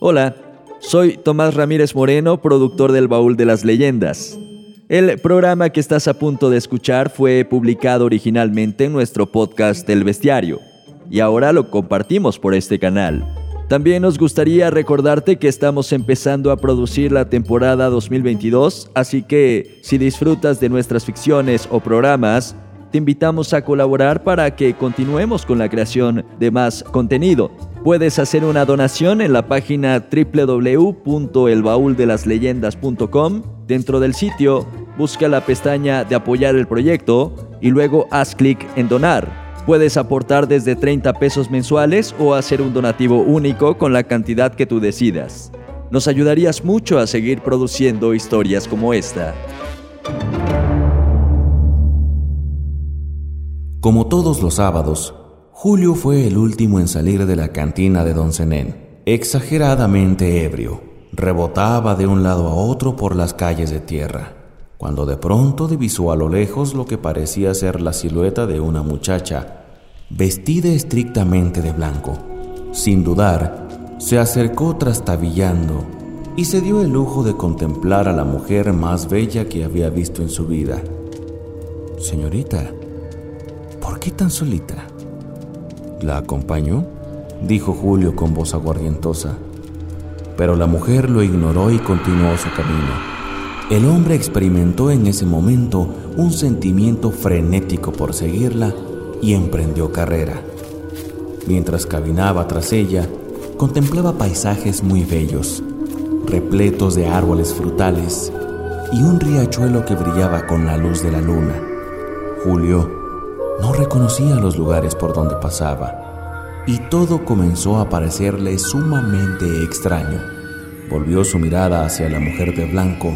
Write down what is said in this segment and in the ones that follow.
Hola, soy Tomás Ramírez Moreno, productor del Baúl de las Leyendas. El programa que estás a punto de escuchar fue publicado originalmente en nuestro podcast El Bestiario y ahora lo compartimos por este canal. También nos gustaría recordarte que estamos empezando a producir la temporada 2022, así que si disfrutas de nuestras ficciones o programas, te invitamos a colaborar para que continuemos con la creación de más contenido. Puedes hacer una donación en la página www.elbauldelasleyendas.com. Dentro del sitio, busca la pestaña de apoyar el proyecto y luego haz clic en donar. Puedes aportar desde 30 pesos mensuales o hacer un donativo único con la cantidad que tú decidas. Nos ayudarías mucho a seguir produciendo historias como esta. Como todos los sábados, Julio fue el último en salir de la cantina de Don Zenén. Exageradamente ebrio, rebotaba de un lado a otro por las calles de tierra cuando de pronto divisó a lo lejos lo que parecía ser la silueta de una muchacha, vestida estrictamente de blanco. Sin dudar, se acercó trastabillando y se dio el lujo de contemplar a la mujer más bella que había visto en su vida. Señorita, ¿por qué tan solita? ¿La acompañó? dijo Julio con voz aguardientosa. Pero la mujer lo ignoró y continuó su camino. El hombre experimentó en ese momento un sentimiento frenético por seguirla y emprendió carrera. Mientras caminaba tras ella, contemplaba paisajes muy bellos, repletos de árboles frutales y un riachuelo que brillaba con la luz de la luna. Julio no reconocía los lugares por donde pasaba y todo comenzó a parecerle sumamente extraño. Volvió su mirada hacia la mujer de blanco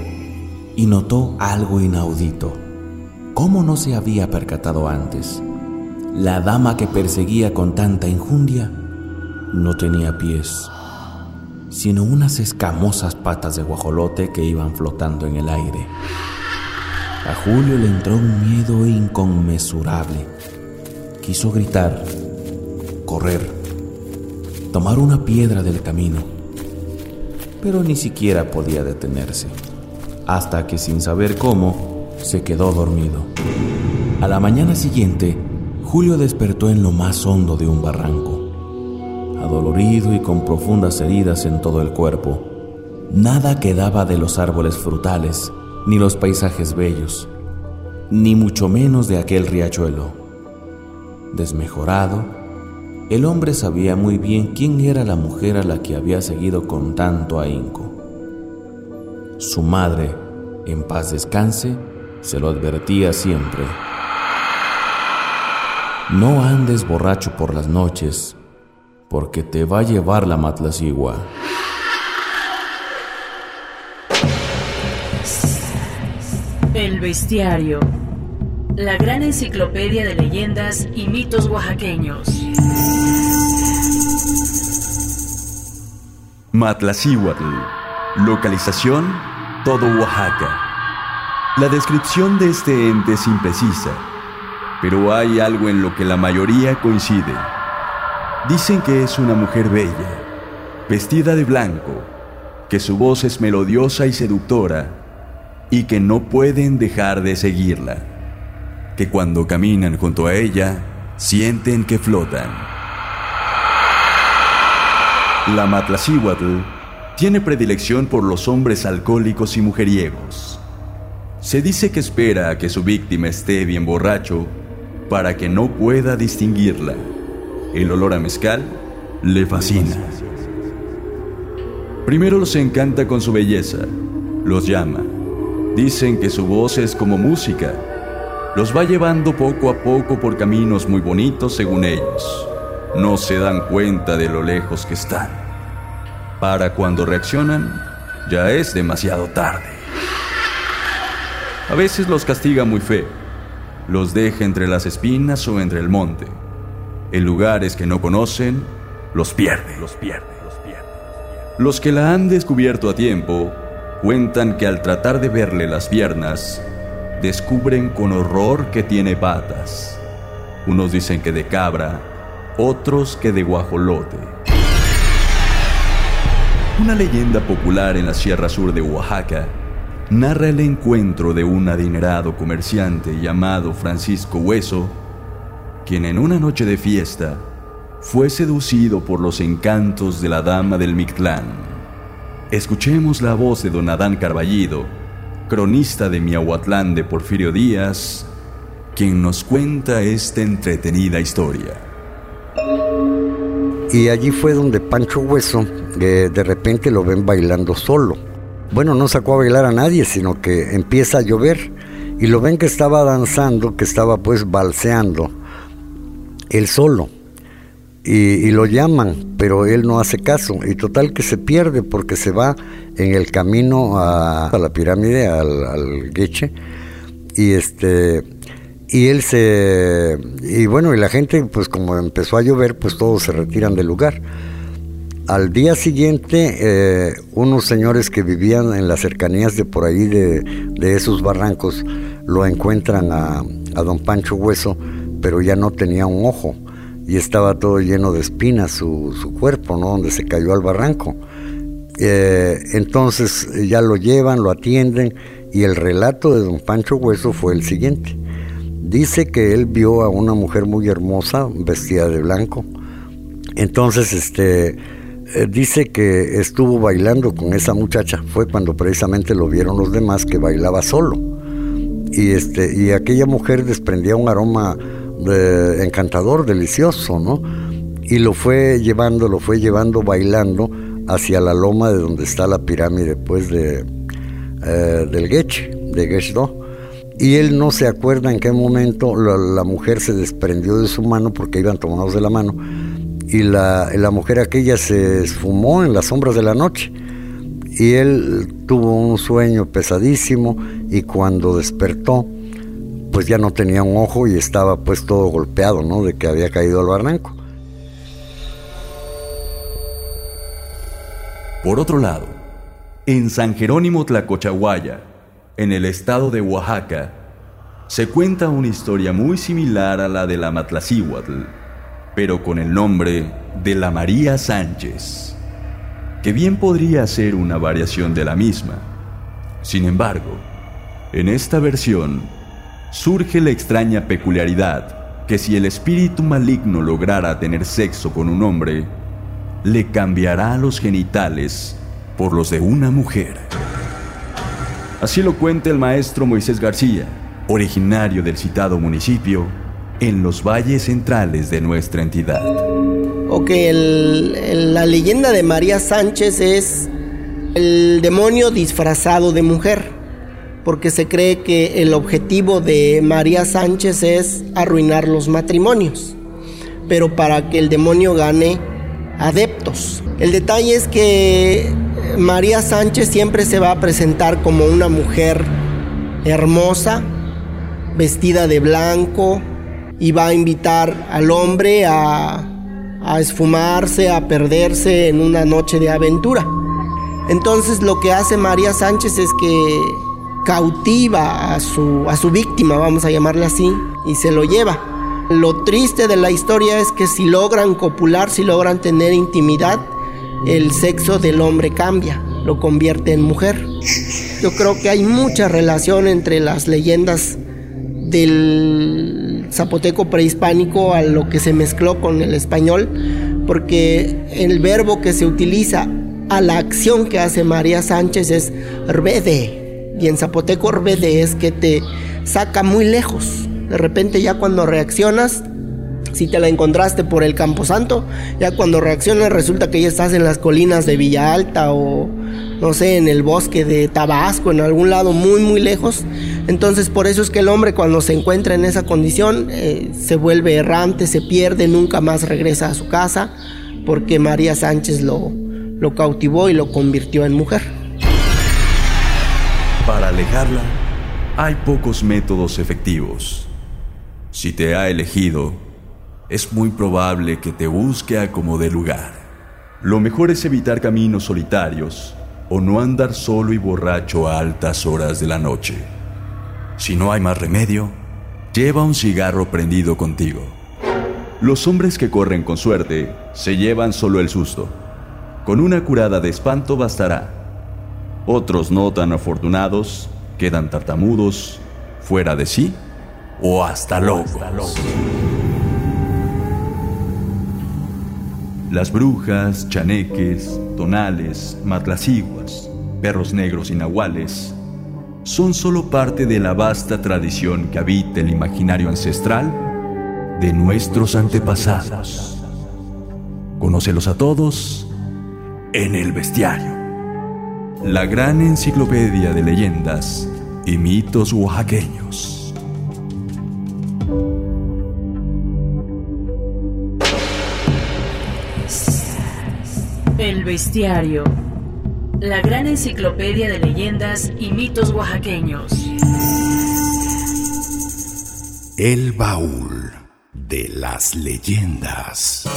y notó algo inaudito. ¿Cómo no se había percatado antes? La dama que perseguía con tanta injundia no tenía pies, sino unas escamosas patas de guajolote que iban flotando en el aire. A Julio le entró un miedo inconmensurable. Quiso gritar, correr, tomar una piedra del camino, pero ni siquiera podía detenerse hasta que sin saber cómo, se quedó dormido. A la mañana siguiente, Julio despertó en lo más hondo de un barranco, adolorido y con profundas heridas en todo el cuerpo. Nada quedaba de los árboles frutales, ni los paisajes bellos, ni mucho menos de aquel riachuelo. Desmejorado, el hombre sabía muy bien quién era la mujer a la que había seguido con tanto ahínco. Su madre, en paz descanse, se lo advertía siempre. No andes borracho por las noches, porque te va a llevar la matlacigua. El bestiario. La gran enciclopedia de leyendas y mitos oaxaqueños. Matlacíhuatl. Localización todo Oaxaca. La descripción de este ente es imprecisa, pero hay algo en lo que la mayoría coincide. Dicen que es una mujer bella, vestida de blanco, que su voz es melodiosa y seductora, y que no pueden dejar de seguirla, que cuando caminan junto a ella, sienten que flotan. La Matlacíhuatl tiene predilección por los hombres alcohólicos y mujeriegos. Se dice que espera a que su víctima esté bien borracho para que no pueda distinguirla. El olor a mezcal le fascina. Primero los encanta con su belleza, los llama. Dicen que su voz es como música. Los va llevando poco a poco por caminos muy bonitos según ellos. No se dan cuenta de lo lejos que están. Para cuando reaccionan, ya es demasiado tarde. A veces los castiga muy feo. Los deja entre las espinas o entre el monte. En lugares que no conocen, los pierde, los pierde, los pierde. Los que la han descubierto a tiempo cuentan que al tratar de verle las piernas, descubren con horror que tiene patas. Unos dicen que de cabra, otros que de guajolote. Una leyenda popular en la Sierra Sur de Oaxaca narra el encuentro de un adinerado comerciante llamado Francisco Hueso, quien en una noche de fiesta fue seducido por los encantos de la dama del Mictlán. Escuchemos la voz de don Adán Carballido, cronista de Miahuatlán de Porfirio Díaz, quien nos cuenta esta entretenida historia. Y allí fue donde Pancho Hueso eh, de repente lo ven bailando solo. Bueno, no sacó a bailar a nadie, sino que empieza a llover y lo ven que estaba danzando, que estaba pues balseando, él solo. Y, lo llaman, pero él no hace caso. Y total que se pierde porque se va en el camino a, la pirámide, al, al Geche. Y este y él se y bueno y la gente pues como empezó a llover pues todos se retiran del lugar al día siguiente eh, unos señores que vivían en las cercanías de por ahí de, esos barrancos lo encuentran a, don Pancho Hueso pero ya no tenía un ojo y estaba todo lleno de espinas su, cuerpo no donde se cayó al barranco eh, entonces ya lo llevan lo atienden y el relato de don Pancho Hueso fue el siguiente Dice que él vio a una mujer muy hermosa vestida de blanco. Entonces, este, eh, dice que estuvo bailando con esa muchacha. Fue cuando precisamente lo vieron los demás que bailaba solo. Y, este, y aquella mujer desprendía un aroma encantador, delicioso, ¿no? Y lo fue llevando, lo fue llevando bailando hacia la loma de donde está la pirámide, pues, de, eh, del Geche, de Geshdo y él no se acuerda en qué momento la, mujer se desprendió de su mano porque iban tomados de la mano y la, la, mujer aquella se esfumó en las sombras de la noche y él tuvo un sueño pesadísimo y cuando despertó pues ya no tenía un ojo y estaba pues todo golpeado, ¿no? De que había caído al barranco. Por otro lado, en San Jerónimo Tlacochahuaya, en el estado de Oaxaca, se cuenta una historia muy similar a la de la Matlacíhuatl, pero con el nombre de la María Sánchez, que bien podría ser una variación de la misma. Sin embargo, en esta versión surge la extraña peculiaridad que si el espíritu maligno lograra tener sexo con un hombre, le cambiará los genitales por los de una mujer. Así lo cuenta el maestro Moisés García, originario del citado municipio, en los valles centrales de nuestra entidad. Ok, la leyenda de María Sánchez es el demonio disfrazado de mujer, porque se cree que el objetivo de María Sánchez es arruinar los matrimonios, pero para que el demonio gane adeptos. El detalle es que María Sánchez siempre se va a presentar como una mujer hermosa, vestida de blanco, y va a invitar al hombre a, esfumarse, a perderse en una noche de aventura. Entonces lo que hace María Sánchez es que cautiva a su, a su víctima, vamos a llamarle así, y se lo lleva. Lo triste de la historia es que si logran copular, si logran tener intimidad, el sexo del hombre cambia, lo convierte en mujer. Yo creo que hay mucha relación entre las leyendas del zapoteco prehispánico a lo que se mezcló con el español, porque el verbo que se utiliza a la acción que hace María Sánchez es rbede, y en zapoteco rbede es que te saca muy lejos. De repente ya cuando reaccionas si te la encontraste por el Camposanto, ya cuando reaccionas resulta que ya estás en las colinas de Villa Alta o no sé, en el bosque de Tabasco, en algún lado muy muy lejos. Entonces por eso es que el hombre cuando se encuentra en esa condición eh, se vuelve errante, se pierde, nunca más regresa a su casa porque María Sánchez lo, lo cautivó y lo convirtió en mujer. Alejarla hay pocos métodos efectivos. Si te ha elegido, es muy probable que te busque a como de lugar. Lo mejor es evitar caminos solitarios o no andar solo y borracho a altas horas de la noche. Si no hay más remedio, lleva un cigarro prendido contigo. Los hombres que corren con suerte se llevan solo el susto. Con una curada de espanto bastará. Otros no tan afortunados quedan tartamudos, fuera de sí o hasta locos. Las brujas, chaneques, tonales, matlaciguas, perros negros y son solo parte de la vasta tradición que habita el imaginario ancestral de nuestros antepasados. Conócelos a todos en el bestiario, la gran enciclopedia de leyendas y mitos oaxaqueños. El Bestiario. La gran enciclopedia de leyendas y mitos oaxaqueños. El baúl de las leyendas.